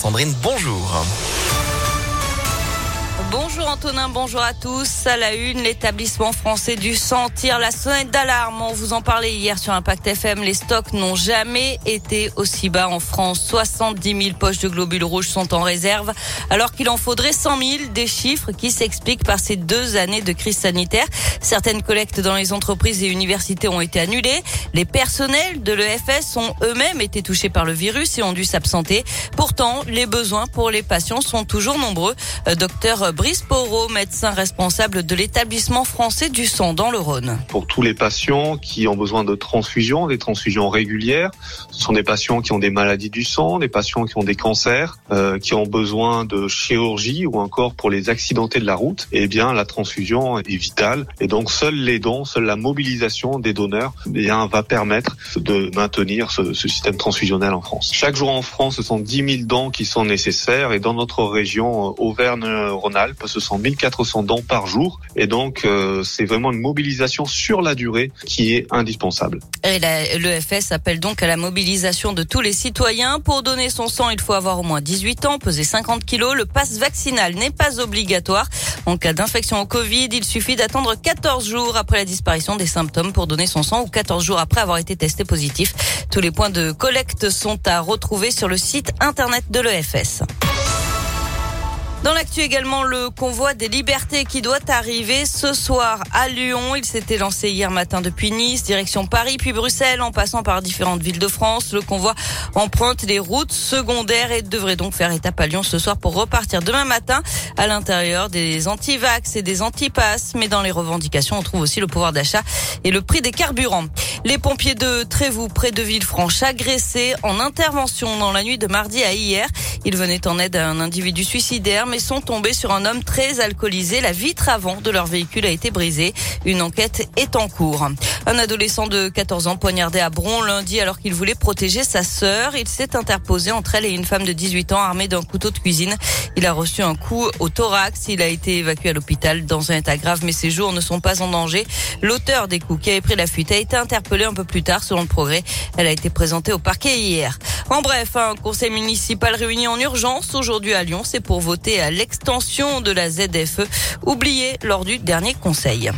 Sandrine, bonjour. Bonjour Antonin, bonjour à tous. À la une, l'établissement français du sang tire la sonnette d'alarme. On vous en parlait hier sur Impact FM. Les stocks n'ont jamais été aussi bas en France. 70 000 poches de globules rouges sont en réserve, alors qu'il en faudrait 100 000. Des chiffres qui s'expliquent par ces deux années de crise sanitaire. Certaines collectes dans les entreprises et universités ont été annulées. Les personnels de l'EFS ont eux-mêmes été touchés par le virus et ont dû s'absenter. Pourtant, les besoins pour les patients sont toujours nombreux. Euh, Brice Porot, médecin responsable de l'établissement français du sang dans le Rhône. Pour tous les patients qui ont besoin de transfusions, des transfusions régulières, ce sont des patients qui ont des maladies du sang, des patients qui ont des cancers, euh, qui ont besoin de chirurgie ou encore pour les accidentés de la route. Eh bien, la transfusion est vitale et donc seuls les dons, seule la mobilisation des donneurs, eh bien, va permettre de maintenir ce, ce système transfusionnel en France. Chaque jour en France, ce sont 10 000 dons qui sont nécessaires et dans notre région euh, Auvergne-Rhône-Alpes, ce sont 1400 dons par jour. Et donc, euh, c'est vraiment une mobilisation sur la durée qui est indispensable. Et l'EFS appelle donc à la mobilisation de tous les citoyens. Pour donner son sang, il faut avoir au moins 18 ans, peser 50 kilos. Le passe vaccinal n'est pas obligatoire. En cas d'infection au Covid, il suffit d'attendre 14 jours après la disparition des symptômes pour donner son sang ou 14 jours après avoir été testé positif. Tous les points de collecte sont à retrouver sur le site internet de l'EFS. Dans l'actu également, le convoi des libertés qui doit arriver ce soir à Lyon. Il s'était lancé hier matin depuis Nice, direction Paris, puis Bruxelles, en passant par différentes villes de France. Le convoi emprunte les routes secondaires et devrait donc faire étape à Lyon ce soir pour repartir demain matin à l'intérieur des anti-vax et des anti-passes. Mais dans les revendications, on trouve aussi le pouvoir d'achat et le prix des carburants. Les pompiers de Trévoux, près de Villefranche, agressés en intervention dans la nuit de mardi à hier. Ils venaient en aide à un individu suicidaire, mais sont tombés sur un homme très alcoolisé. La vitre avant de leur véhicule a été brisée. Une enquête est en cours. Un adolescent de 14 ans poignardé à Bron lundi alors qu'il voulait protéger sa sœur. Il s'est interposé entre elle et une femme de 18 ans armée d'un couteau de cuisine. Il a reçu un coup au thorax. Il a été évacué à l'hôpital dans un état grave, mais ses jours ne sont pas en danger. L'auteur des coups qui avait pris la fuite a été interpellé un peu plus tard selon le progrès. Elle a été présentée au parquet hier. En bref, un conseil municipal réuni en urgence aujourd'hui à Lyon. C'est pour voter à l'extension de la ZFE oubliée lors du dernier conseil.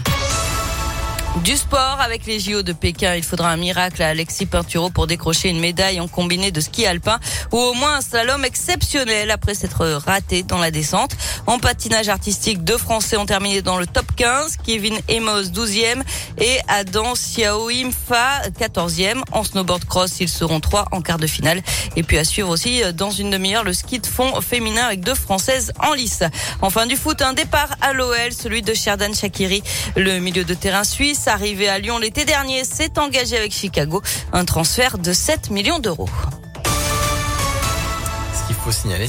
Du sport avec les JO de Pékin, il faudra un miracle à Alexis Pinturo pour décrocher une médaille en combiné de ski alpin ou au moins un slalom exceptionnel après s'être raté dans la descente. En patinage artistique, deux Français ont terminé dans le top 15, Kevin Emos 12e et Adam Fa 14e. En snowboard cross, ils seront trois en quart de finale. Et puis à suivre aussi dans une demi-heure le ski de fond féminin avec deux Françaises en lice. Enfin du foot, un départ à l'OL, celui de Sherdan Shakiri, le milieu de terrain suisse arrivé à Lyon l'été dernier, s'est engagé avec Chicago un transfert de 7 millions d'euros. Ce qu'il faut signaler,